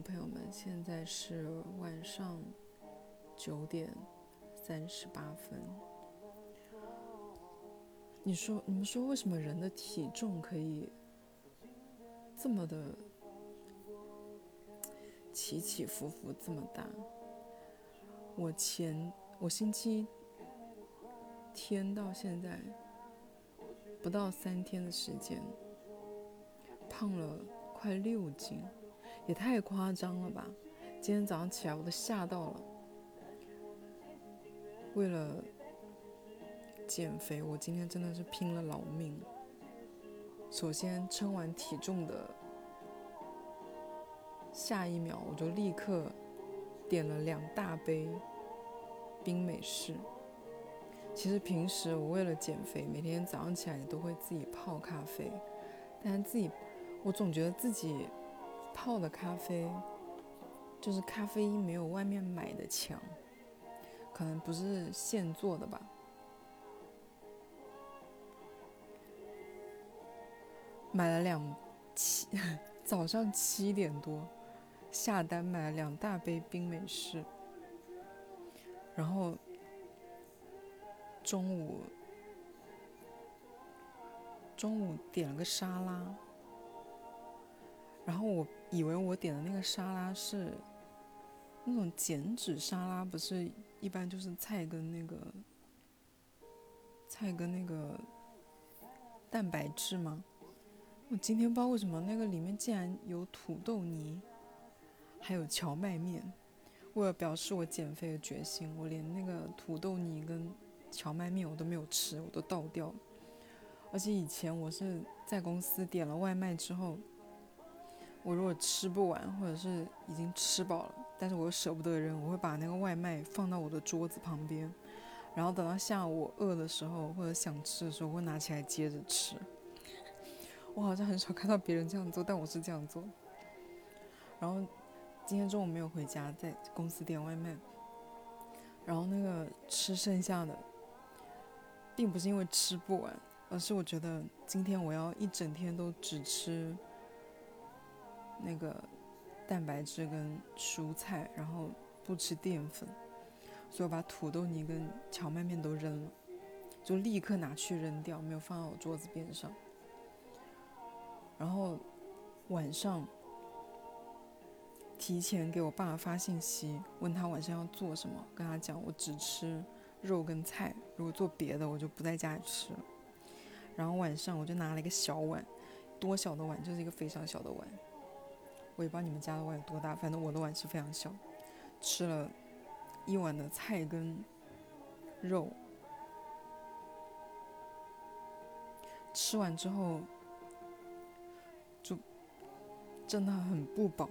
朋友们，现在是晚上九点三十八分。你说，你们说，为什么人的体重可以这么的起起伏伏这么大？我前我星期天到现在不到三天的时间，胖了快六斤。也太夸张了吧！今天早上起来我都吓到了。为了减肥，我今天真的是拼了老命。首先称完体重的下一秒，我就立刻点了两大杯冰美式。其实平时我为了减肥，每天早上起来都会自己泡咖啡，但是自己我总觉得自己。泡的咖啡，就是咖啡因没有外面买的强，可能不是现做的吧。买了两七，早上七点多下单买了两大杯冰美式，然后中午中午点了个沙拉。然后我以为我点的那个沙拉是那种减脂沙拉，不是一般就是菜跟那个菜跟那个蛋白质吗？我今天不知道为什么那个里面竟然有土豆泥，还有荞麦面。为了表示我减肥的决心，我连那个土豆泥跟荞麦面我都没有吃，我都倒掉了。而且以前我是在公司点了外卖之后。我如果吃不完，或者是已经吃饱了，但是我又舍不得扔，我会把那个外卖放到我的桌子旁边，然后等到下午饿的时候或者想吃的时候，我会拿起来接着吃。我好像很少看到别人这样做，但我是这样做。然后今天中午没有回家，在公司点外卖，然后那个吃剩下的，并不是因为吃不完，而是我觉得今天我要一整天都只吃。那个蛋白质跟蔬菜，然后不吃淀粉，所以我把土豆泥跟荞麦面都扔了，就立刻拿去扔掉，没有放到我桌子边上。然后晚上提前给我爸发信息，问他晚上要做什么，跟他讲我只吃肉跟菜，如果做别的我就不在家里吃了。然后晚上我就拿了一个小碗，多小的碗，就是一个非常小的碗。我也不知道你们家的碗有多大，反正我的碗是非常小。吃了一碗的菜跟肉，吃完之后就真的很不饱。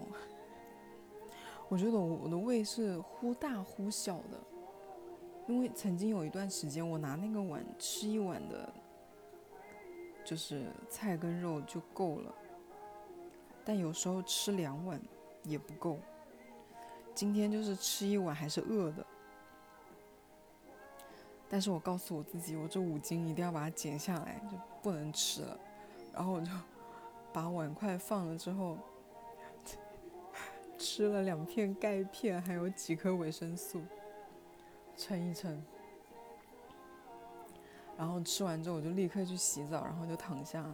我觉得我我的胃是忽大忽小的，因为曾经有一段时间，我拿那个碗吃一碗的，就是菜跟肉就够了。但有时候吃两碗也不够。今天就是吃一碗还是饿的，但是我告诉我自己，我这五斤一定要把它减下来，就不能吃了。然后我就把碗筷放了之后，吃了两片钙片，还有几颗维生素，称一称。然后吃完之后，我就立刻去洗澡，然后就躺下。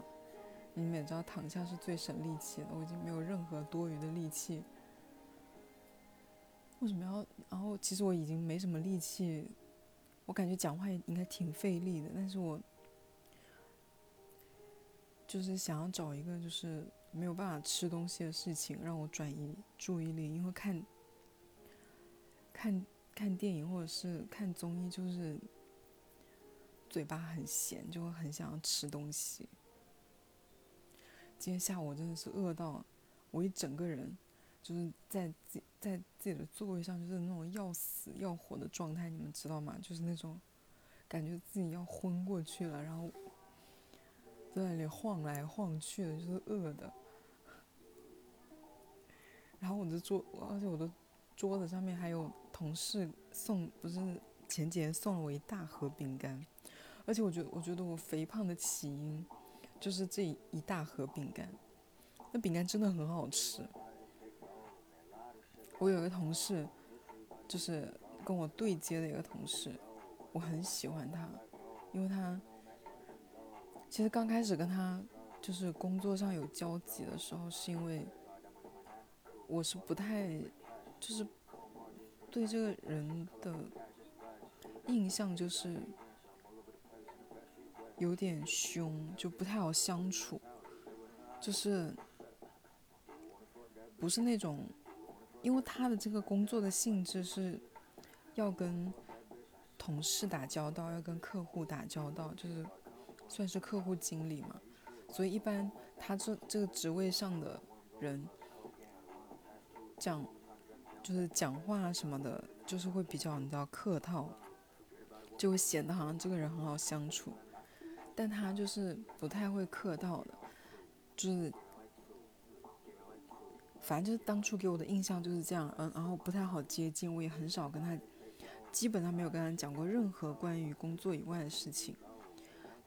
你们也知道，躺下是最省力气的。我已经没有任何多余的力气。为什么要？然后其实我已经没什么力气，我感觉讲话也应该挺费力的。但是我就是想要找一个就是没有办法吃东西的事情让我转移注意力，因为看看看电影或者是看综艺，就是嘴巴很咸，就会很想要吃东西。今天下午真的是饿到，我一整个人就是在自在自己的座位上，就是那种要死要活的状态，你们知道吗？就是那种感觉自己要昏过去了，然后在那里晃来晃去的，就是饿的。然后我的桌，而且我的桌子上面还有同事送，不是前几天送了我一大盒饼干，而且我觉得，我觉得我肥胖的起因。就是这一大盒饼干，那饼干真的很好吃。我有一个同事，就是跟我对接的一个同事，我很喜欢他，因为他其实刚开始跟他就是工作上有交集的时候，是因为我是不太就是对这个人的印象就是有点凶，就不太好相处，就是不是那种。因为他的这个工作的性质是，要跟同事打交道，要跟客户打交道，就是算是客户经理嘛，所以一般他这这个职位上的人讲，就是讲话什么的，就是会比较你知道客套，就会显得好像这个人很好相处，但他就是不太会客套的，就是。反正就是当初给我的印象就是这样，嗯，然后不太好接近，我也很少跟他，基本上没有跟他讲过任何关于工作以外的事情。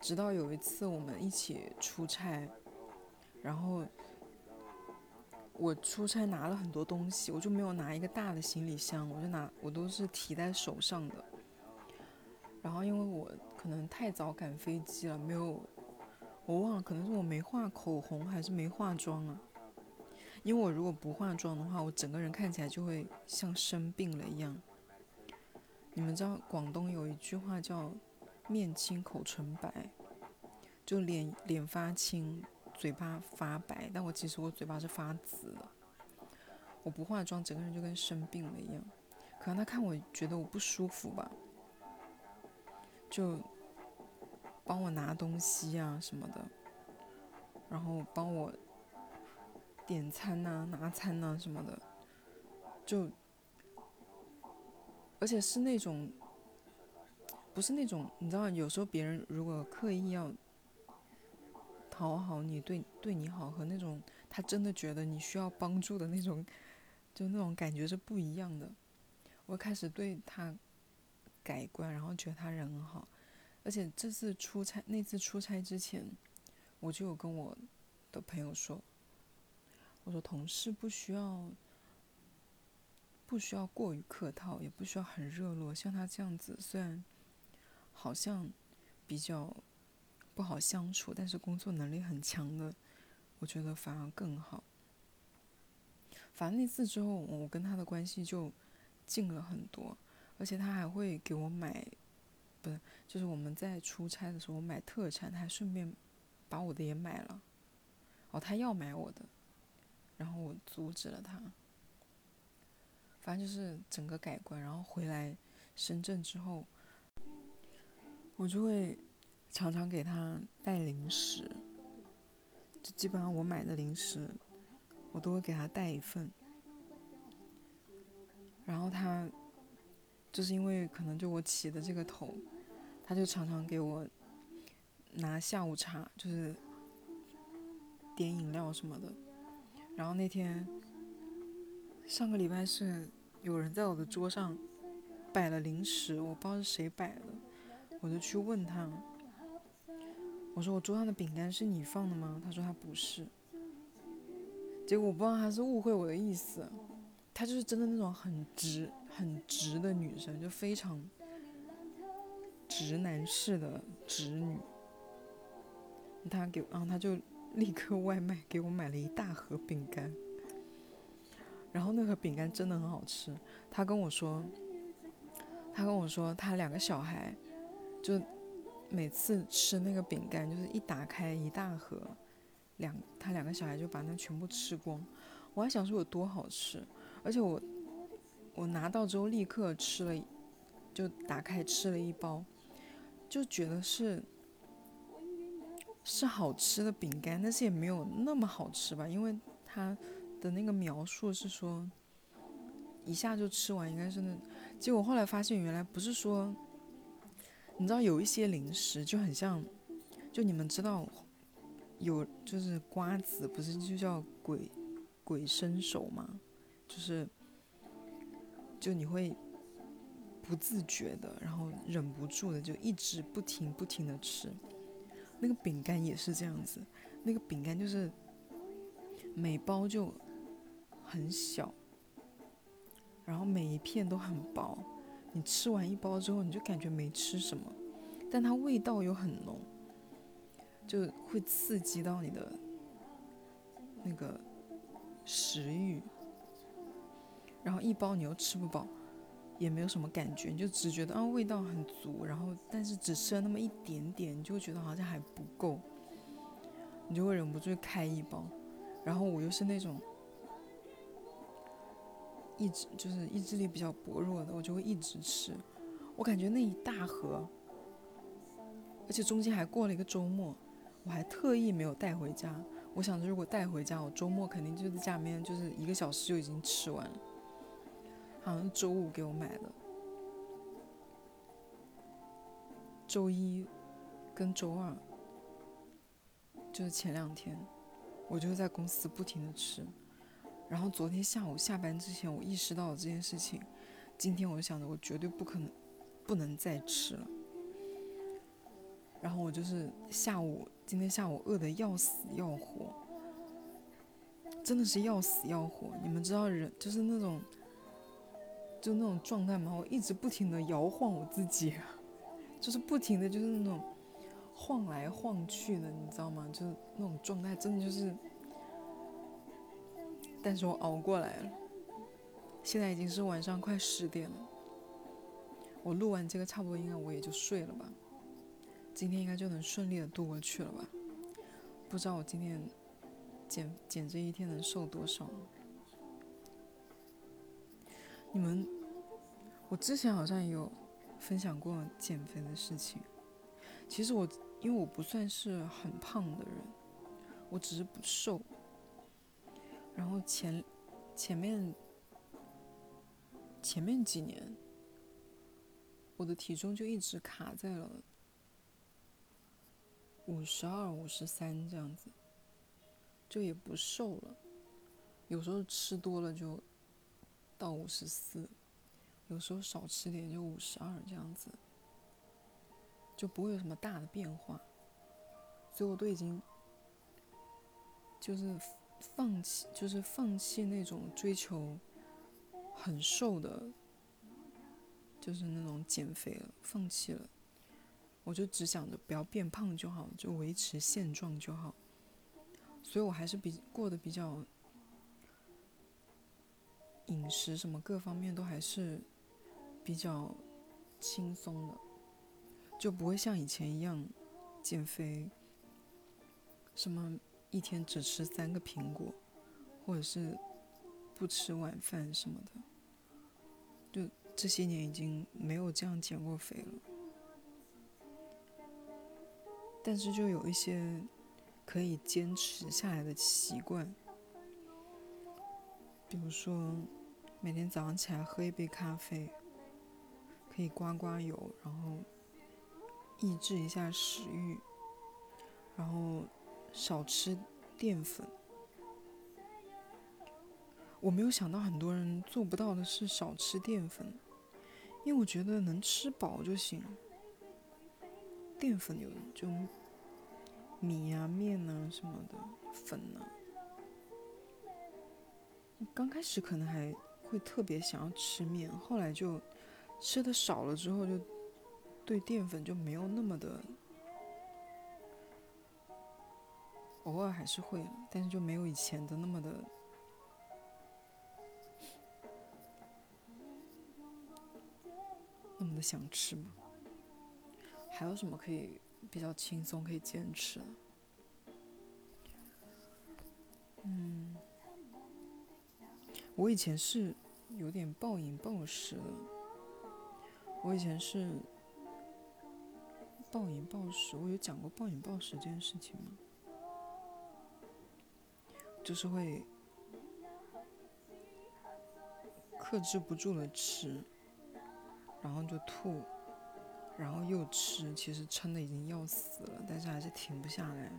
直到有一次我们一起出差，然后我出差拿了很多东西，我就没有拿一个大的行李箱，我就拿我都是提在手上的。然后因为我可能太早赶飞机了，没有，我忘了，可能是我没画口红还是没化妆啊。因为我如果不化妆的话，我整个人看起来就会像生病了一样。你们知道广东有一句话叫“面青口唇白”，就脸脸发青，嘴巴发白。但我其实我嘴巴是发紫的。我不化妆，整个人就跟生病了一样。可能他看我觉得我不舒服吧，就帮我拿东西啊什么的，然后帮我。点餐呐，拿餐呐什么的，就，而且是那种，不是那种，你知道，有时候别人如果刻意要讨好你，对对你好，和那种他真的觉得你需要帮助的那种，就那种感觉是不一样的。我开始对他改观，然后觉得他人很好，而且这次出差，那次出差之前，我就有跟我的朋友说。我说同事不需要，不需要过于客套，也不需要很热络。像他这样子，虽然好像比较不好相处，但是工作能力很强的，我觉得反而更好。反正那次之后，我跟他的关系就近了很多，而且他还会给我买，不是，就是我们在出差的时候买特产，他还顺便把我的也买了。哦，他要买我的。然后我阻止了他，反正就是整个改观。然后回来深圳之后，我就会常常给他带零食，就基本上我买的零食，我都会给他带一份。然后他就是因为可能就我起的这个头，他就常常给我拿下午茶，就是点饮料什么的。然后那天，上个礼拜是有人在我的桌上摆了零食，我不知道是谁摆的，我就去问他，我说我桌上的饼干是你放的吗？他说他不是。结果我不知道他是误会我的意思，他就是真的那种很直、很直的女生，就非常直男式的直女。他给，然后他就。立刻外卖给我买了一大盒饼干，然后那盒饼干真的很好吃。他跟我说，他跟我说他两个小孩，就每次吃那个饼干，就是一打开一大盒，两他两个小孩就把那全部吃光。我还想说有多好吃，而且我我拿到之后立刻吃了，就打开吃了一包，就觉得是。是好吃的饼干，但是也没有那么好吃吧，因为它的那个描述是说一下就吃完，应该是那。结果后来发现原来不是说，你知道有一些零食就很像，就你们知道有就是瓜子不是就叫鬼鬼伸手吗？就是就你会不自觉的，然后忍不住的就一直不停不停的吃。那个饼干也是这样子，那个饼干就是每包就很小，然后每一片都很薄，你吃完一包之后，你就感觉没吃什么，但它味道又很浓，就会刺激到你的那个食欲。然后一包你又吃不饱，也没有什么感觉，你就只觉得啊味道很足，然后但是只吃了那么一点点，你就觉得好像还不够，你就会忍不住开一包。然后我又是那种。意志就是意志力比较薄弱的，我就会一直吃。我感觉那一大盒，而且中间还过了一个周末，我还特意没有带回家。我想着如果带回家，我周末肯定就在家里面，就是一个小时就已经吃完了。好像周五给我买的，周一跟周二，就是前两天，我就在公司不停的吃。然后昨天下午下班之前，我意识到了这件事情。今天我就想着，我绝对不可能，不能再吃了。然后我就是下午，今天下午饿得要死要活，真的是要死要活。你们知道人就是那种，就那种状态嘛？我一直不停的摇晃我自己，就是不停的就是那种晃来晃去的，你知道吗？就是那种状态，真的就是。但是我熬过来了，现在已经是晚上快十点了。我录完这个，差不多应该我也就睡了吧。今天应该就能顺利的度过去了吧？不知道我今天减减这一天能瘦多少？你们，我之前好像有分享过减肥的事情。其实我因为我不算是很胖的人，我只是不瘦。然后前前面前面几年，我的体重就一直卡在了五十二、五十三这样子，就也不瘦了。有时候吃多了就到五十四，有时候少吃点就五十二这样子，就不会有什么大的变化。所以我都已经就是。放弃就是放弃那种追求很瘦的，就是那种减肥了，放弃了。我就只想着不要变胖就好，就维持现状就好。所以我还是比过得比较饮食什么各方面都还是比较轻松的，就不会像以前一样减肥什么。一天只吃三个苹果，或者是不吃晚饭什么的，就这些年已经没有这样减过肥了。但是就有一些可以坚持下来的习惯，比如说每天早上起来喝一杯咖啡，可以刮刮油，然后抑制一下食欲，然后。少吃淀粉。我没有想到很多人做不到的是少吃淀粉，因为我觉得能吃饱就行。淀粉有就米啊、面啊什么的粉啊。刚开始可能还会特别想要吃面，后来就吃的少了之后，就对淀粉就没有那么的。偶尔还是会，但是就没有以前的那么的那么的想吃嘛。还有什么可以比较轻松可以坚持？嗯，我以前是有点暴饮暴食的。我以前是暴饮暴食，我有讲过暴饮暴食这件事情吗？就是会克制不住的吃，然后就吐，然后又吃，其实撑的已经要死了，但是还是停不下来。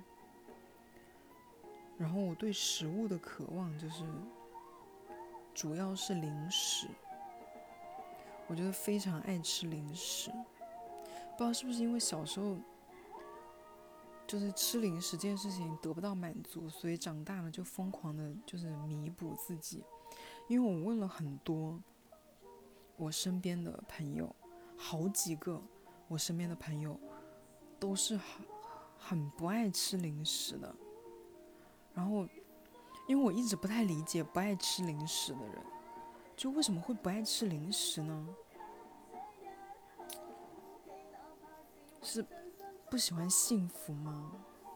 然后我对食物的渴望就是，主要是零食，我觉得非常爱吃零食，不知道是不是因为小时候。就是吃零食这件事情得不到满足，所以长大了就疯狂的，就是弥补自己。因为我问了很多我身边的朋友，好几个我身边的朋友都是很很不爱吃零食的。然后，因为我一直不太理解不爱吃零食的人，就为什么会不爱吃零食呢？是不喜欢幸福吗？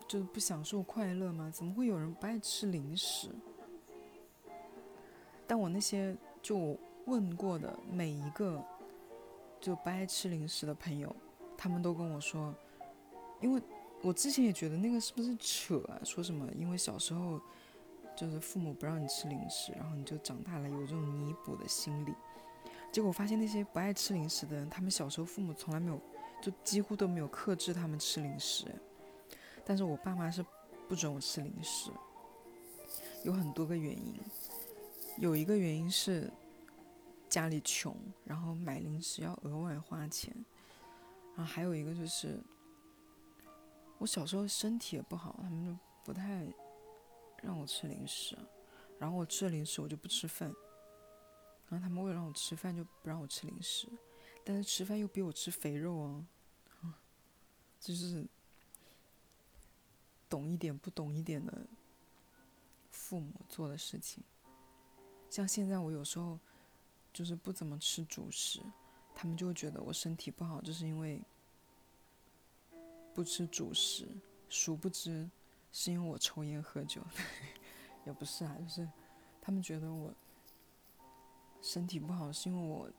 就是不享受快乐吗？怎么会有人不爱吃零食？但我那些就问过的每一个就不爱吃零食的朋友，他们都跟我说，因为我之前也觉得那个是不是扯啊？说什么因为小时候就是父母不让你吃零食，然后你就长大了有这种弥补的心理。结果发现那些不爱吃零食的人，他们小时候父母从来没有，就几乎都没有克制他们吃零食。但是我爸妈是不准我吃零食，有很多个原因。有一个原因是家里穷，然后买零食要额外花钱。然后还有一个就是我小时候身体也不好，他们就不太让我吃零食。然后我吃了零食我就不吃饭，然后他们为了让我吃饭就不让我吃零食，但是吃饭又逼我吃肥肉啊，就是。懂一点不懂一点的父母做的事情，像现在我有时候就是不怎么吃主食，他们就会觉得我身体不好，就是因为不吃主食。殊不知是因为我抽烟喝酒，也不是啊，就是他们觉得我身体不好是因为我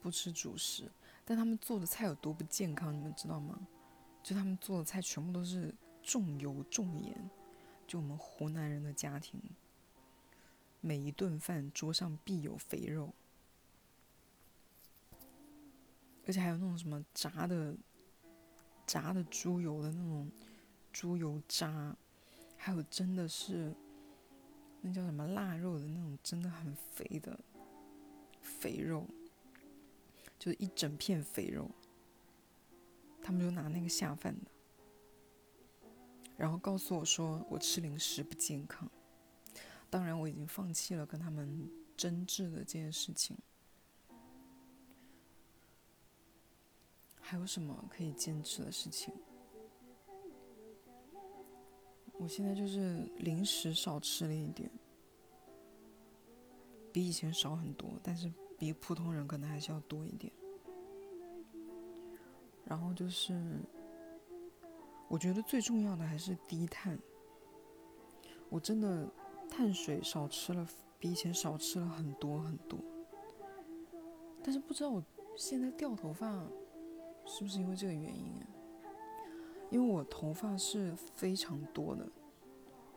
不吃主食，但他们做的菜有多不健康，你们知道吗？就他们做的菜全部都是。重油重盐，就我们湖南人的家庭，每一顿饭桌上必有肥肉，而且还有那种什么炸的、炸的猪油的那种猪油渣，还有真的是那叫什么腊肉的那种，真的很肥的肥肉，就是一整片肥肉，他们就拿那个下饭的。然后告诉我说我吃零食不健康，当然我已经放弃了跟他们争执的这件事情。还有什么可以坚持的事情？我现在就是零食少吃了一点，比以前少很多，但是比普通人可能还是要多一点。然后就是。我觉得最重要的还是低碳。我真的碳水少吃了，比以前少吃了很多很多。但是不知道我现在掉头发是不是因为这个原因啊？因为我头发是非常多的，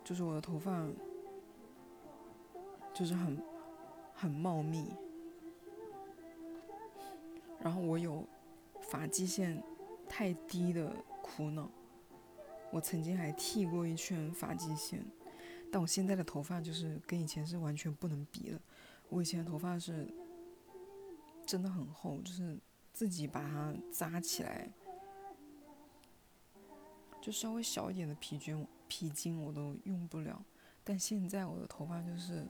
就是我的头发就是很很茂密，然后我有发际线太低的苦恼。我曾经还剃过一圈发际线，但我现在的头发就是跟以前是完全不能比的。我以前的头发是真的很厚，就是自己把它扎起来，就稍微小一点的皮筋皮筋我都用不了。但现在我的头发就是，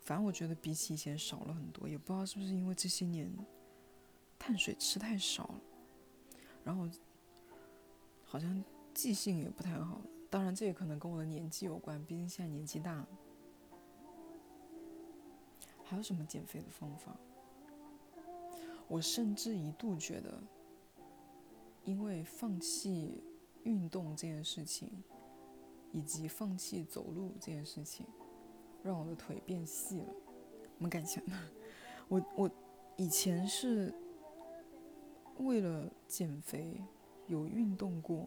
反正我觉得比起以前少了很多，也不知道是不是因为这些年碳水吃太少了。然后好像记性也不太好，当然这也可能跟我的年纪有关，毕竟现在年纪大。还有什么减肥的方法？我甚至一度觉得，因为放弃运动这件事情，以及放弃走路这件事情，让我的腿变细了。你们敢想吗？我我以前是。为了减肥，有运动过。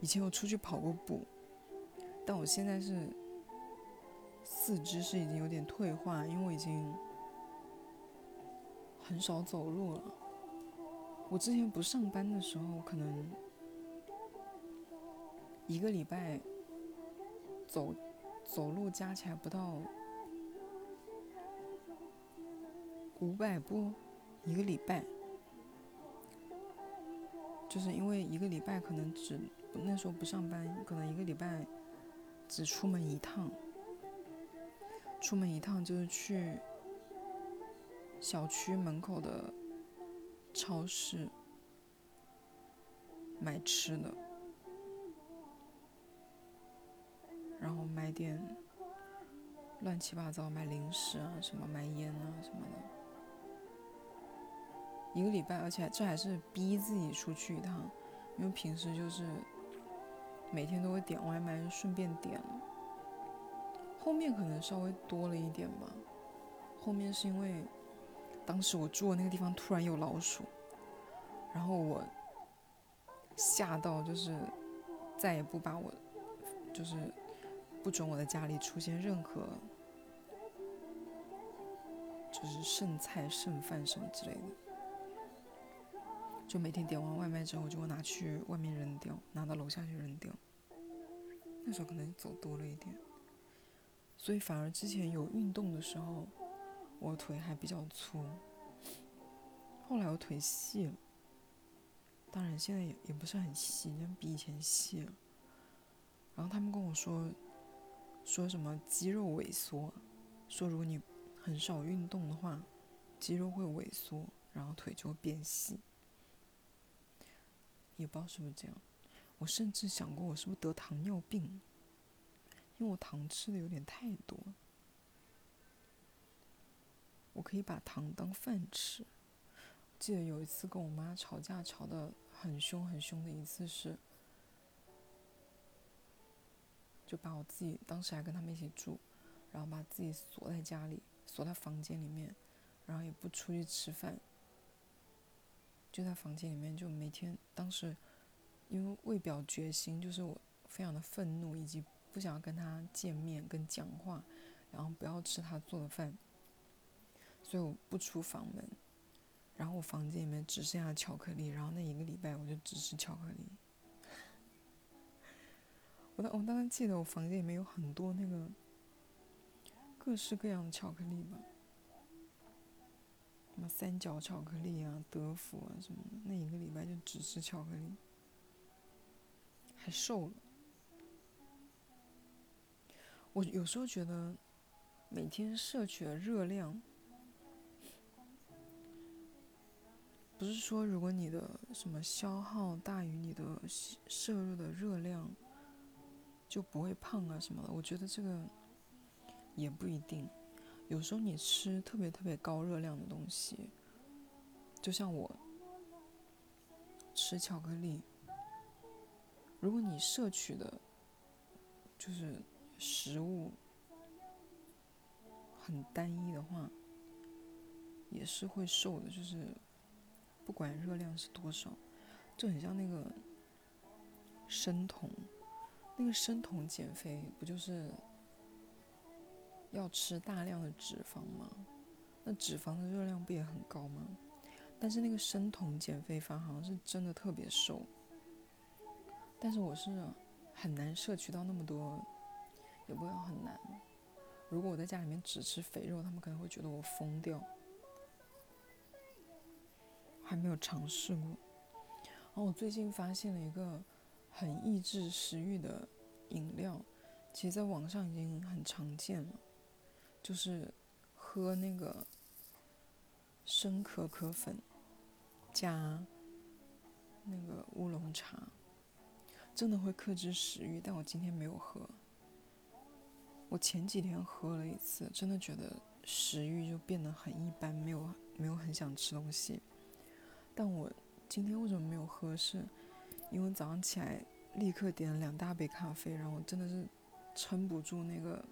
以前有出去跑过步，但我现在是四肢是已经有点退化，因为我已经很少走路了。我之前不上班的时候，可能一个礼拜走走路加起来不到五百步，一个礼拜。就是因为一个礼拜可能只那时候不上班，可能一个礼拜只出门一趟，出门一趟就是去小区门口的超市买吃的，然后买点乱七八糟，买零食啊，什么买烟啊什么的。一个礼拜，而且这还是逼自己出去一趟，因为平时就是每天都会点外卖，顺便点了。后面可能稍微多了一点吧，后面是因为当时我住的那个地方突然有老鼠，然后我吓到，就是再也不把我，就是不准我的家里出现任何就是剩菜剩饭什么之类的。就每天点完外卖之后，就会拿去外面扔掉，拿到楼下去扔掉。那时候可能走多了一点，所以反而之前有运动的时候，我腿还比较粗。后来我腿细了，当然现在也也不是很细，但比以前细了。然后他们跟我说，说什么肌肉萎缩，说如果你很少运动的话，肌肉会萎缩，然后腿就会变细。也不知道是不是这样，我甚至想过我是不是得糖尿病，因为我糖吃的有点太多。可以把糖当饭吃。记得有一次跟我妈吵架，吵得很凶很凶的一次是，就把我自己当时还跟他们一起住，然后把自己锁在家里，锁在房间里面，然后也不出去吃饭。就在房间里面，就每天。当时因为为表决心，就是我非常的愤怒，以及不想要跟他见面、跟讲话，然后不要吃他做的饭，所以我不出房门。然后我房间里面只剩下巧克力，然后那一个礼拜我就只吃巧克力。我当我当时记得我房间里面有很多那个各式各样的巧克力吧。什么三角巧克力啊，德芙啊什么的，那一个礼拜就只吃巧克力，还瘦了。我有时候觉得，每天摄取的热量，不是说如果你的什么消耗大于你的摄入的热量，就不会胖啊什么的。我觉得这个也不一定。有时候你吃特别特别高热量的东西，就像我吃巧克力，如果你摄取的，就是食物很单一的话，也是会瘦的。就是不管热量是多少，就很像那个生酮，那个生酮减肥不就是？要吃大量的脂肪吗？那脂肪的热量不也很高吗？但是那个生酮减肥法好像是真的特别瘦，但是我是很难摄取到那么多，也不会很难。如果我在家里面只吃肥肉，他们可能会觉得我疯掉。还没有尝试过。然后我最近发现了一个很抑制食欲的饮料，其实在网上已经很常见了。就是喝那个生可可粉加那个乌龙茶，真的会克制食欲。但我今天没有喝。我前几天喝了一次，真的觉得食欲就变得很一般，没有没有很想吃东西。但我今天为什么没有喝？是因为早上起来立刻点了两大杯咖啡，然后真的是撑不住那个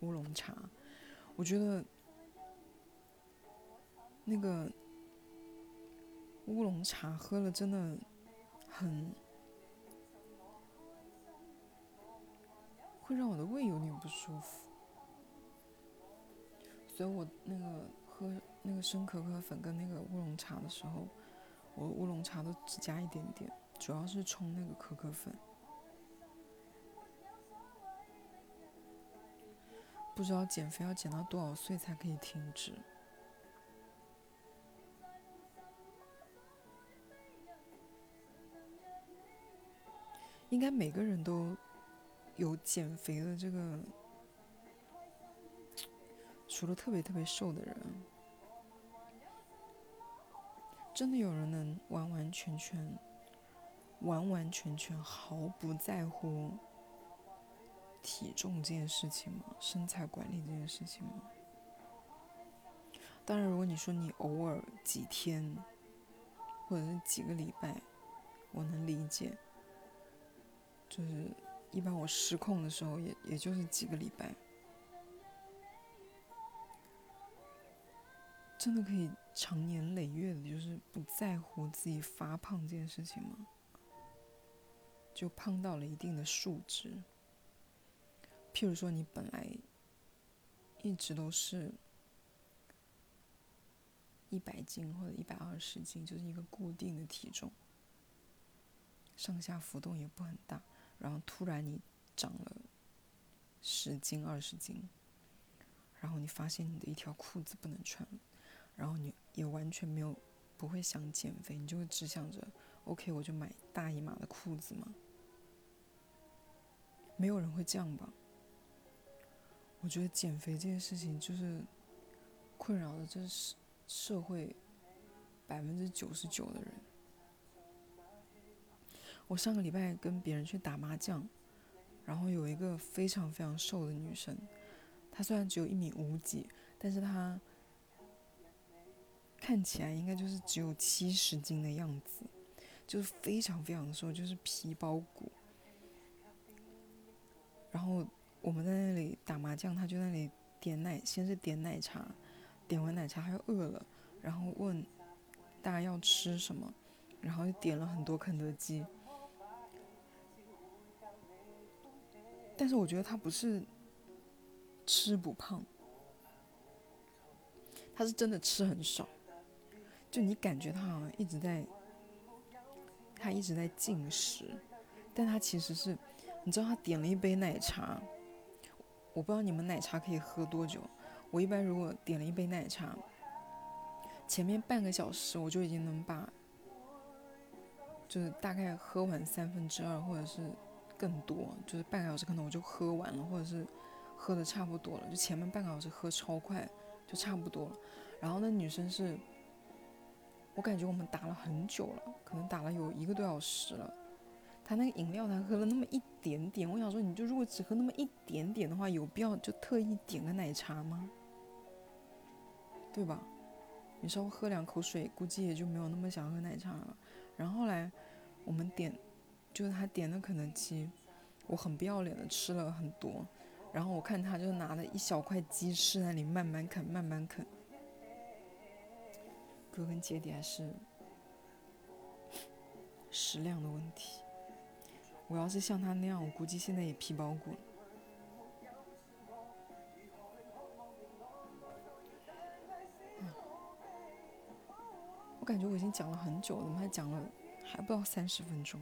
乌龙茶。我觉得那个乌龙茶喝了真的很会让我的胃有点不舒服，所以我那个喝那个生可可粉跟那个乌龙茶的时候，我乌龙茶都只加一点点，主要是冲那个可可粉。不知道减肥要减到多少岁才可以停止？应该每个人都有减肥的这个除了特别特别瘦的人，真的有人能完完全全、完完全全毫不在乎体重这件事情吗？身材管理这件事情吗？当然，如果你说你偶尔几天，或者是几个礼拜，我能理解。就是一般我失控的时候，也也就是几个礼拜。真的可以长年累月的，就是不在乎自己发胖这件事情吗？就胖到了一定的数值。譬如说，你本来一直都是。一百斤或者一百二十斤就是一个固定的体重，上下浮动也不很大。然后突然你长了十斤、二十斤，然后你发现你的一条裤子不能穿了，然后你也完全没有不会想减肥，你就会只想着 OK，我就买大一码的裤子嘛。没有人会这样吧？我觉得减肥这件事情就是困扰的，这是。社会百分之九十九的人，我上个礼拜跟别人去打麻将，然后有一个非常非常瘦的女生，她虽然只有一米五几，但是她看起来应该就是只有七十斤的样子，就是非常非常瘦，就是皮包骨。然后我们在那里打麻将，他就那里点奶，先是点奶茶。点完奶茶，他又饿了，然后问大家要吃什么，然后就点了很多肯德基。但是我觉得他不是吃不胖，他是真的吃很少，就你感觉他好像一直在，他一直在进食，但他其实是，你知道他点了一杯奶茶，我不知道你们奶茶可以喝多久。我一般如果点了一杯奶茶，前面半个小时我就已经能把，就是大概喝完三分之二或者是更多，就是半个小时可能我就喝完了，或者是喝的差不多了，就前面半个小时喝超快，就差不多了。然后那女生是，我感觉我们打了很久了，可能打了有一个多小时了。他那个饮料，他喝了那么一点点，我想说，你就如果只喝那么一点点的话，有必要就特意点个奶茶吗？对吧？你稍微喝两口水，估计也就没有那么想喝奶茶了。然后来，我们点，就是他点的肯德基，我很不要脸的吃了很多。然后我看他就拿了一小块鸡翅那里慢慢啃，慢慢啃。归根结底还是食量的问题。我要是像他那样，我估计现在也皮包骨了。我感觉我已经讲了很久了，怎么还讲了还不到三十分钟？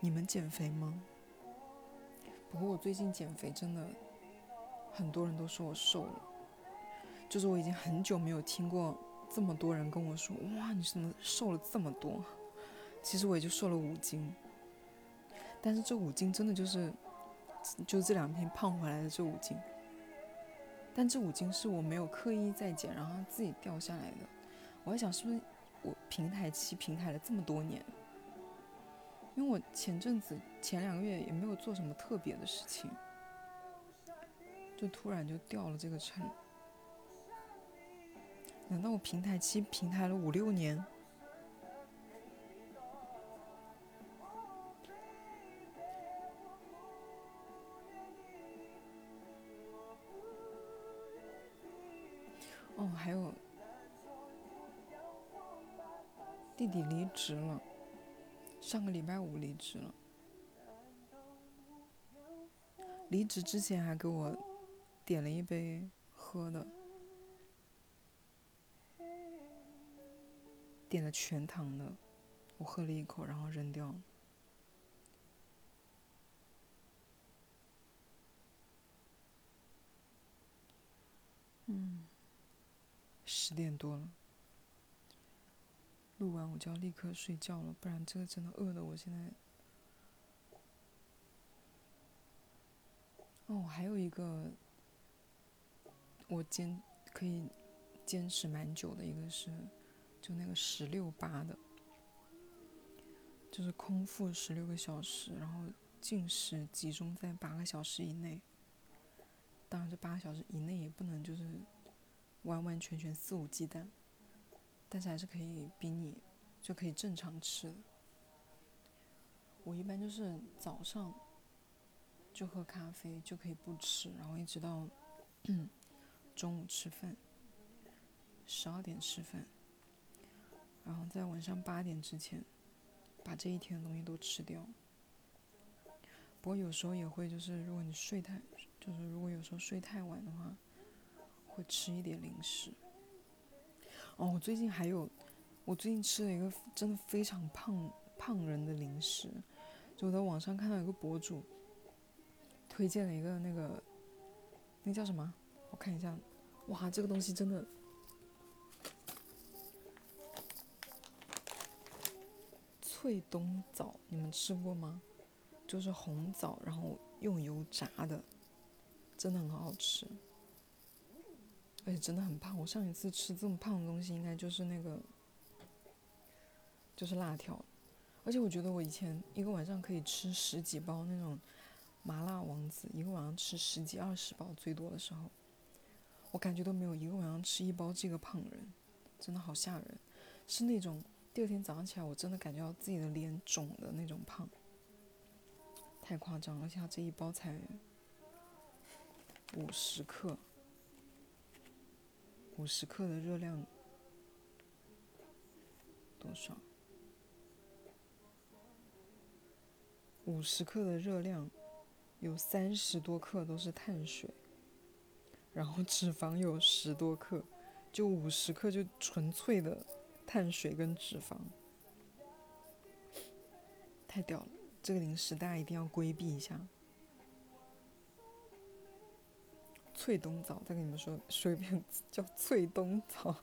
你们减肥吗？不过我最近减肥真的，很多人都说我瘦了，就是我已经很久没有听过这么多人跟我说：“哇，你怎么瘦了这么多？”其实我也就瘦了五斤，但是这五斤真的就是，就这两天胖回来的这五斤。但这五斤是我没有刻意在减，然后自己掉下来的。我在想，是不是我平台期平台了这么多年？因为我前阵子前两个月也没有做什么特别的事情，就突然就掉了这个秤。难道我平台期平台了五六年？哦，还有弟弟离职了，上个礼拜五离职了。离职之前还给我点了一杯喝的，点了全糖的，我喝了一口，然后扔掉了。嗯。十点多了，录完我就要立刻睡觉了，不然这个真的饿的我现在。哦，还有一个我坚可以坚持蛮久的一个是，就那个十六八的，就是空腹十六个小时，然后进食集中在八个小时以内。当然，这八个小时以内也不能就是完完全全肆无忌惮，但是还是可以比你就可以正常吃的。我一般就是早上就喝咖啡，就可以不吃，然后一直到 中午吃饭，十二点吃饭，然后在晚上八点之前把这一天的东西都吃掉。不过有时候也会，就是如果你睡太。就是如果有时候睡太晚的话，会吃一点零食。哦，我最近还有，我最近吃了一个真的非常胖胖人的零食，就我在网上看到一个博主推荐了一个那个，那叫什么？我看一下，哇，这个东西真的，脆冬枣，你们吃过吗？就是红枣，然后用油炸的。真的很好吃，而且真的很胖。我上一次吃这么胖的东西，应该就是那个，就是辣条。而且我觉得我以前一个晚上可以吃十几包那种麻辣王子，一个晚上吃十几二十包最多的时候，我感觉都没有一个晚上吃一包这个胖人，真的好吓人。是那种第二天早上起来，我真的感觉到自己的脸肿的那种胖，太夸张了。而且它这一包才。五十克，五十克的热量多少？五十克的热量有三十多克都是碳水，然后脂肪有十多克，就五十克就纯粹的碳水跟脂肪，太屌了！这个零食大家一定要规避一下。脆冬枣，再跟你们说说一遍，叫脆冬枣，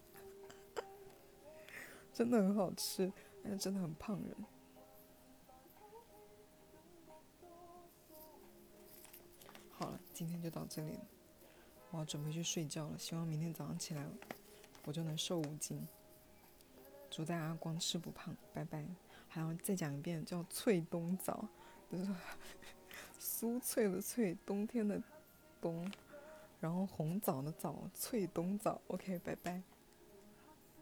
真的很好吃，但是真的很胖人。好了，今天就到这里，我要准备去睡觉了。希望明天早上起来，我就能瘦五斤。祝大家光吃不胖，拜拜。还要再讲一遍，叫脆冬枣，就是 酥脆的脆，冬天的冬。然后红枣的枣，脆冬枣，OK，拜拜。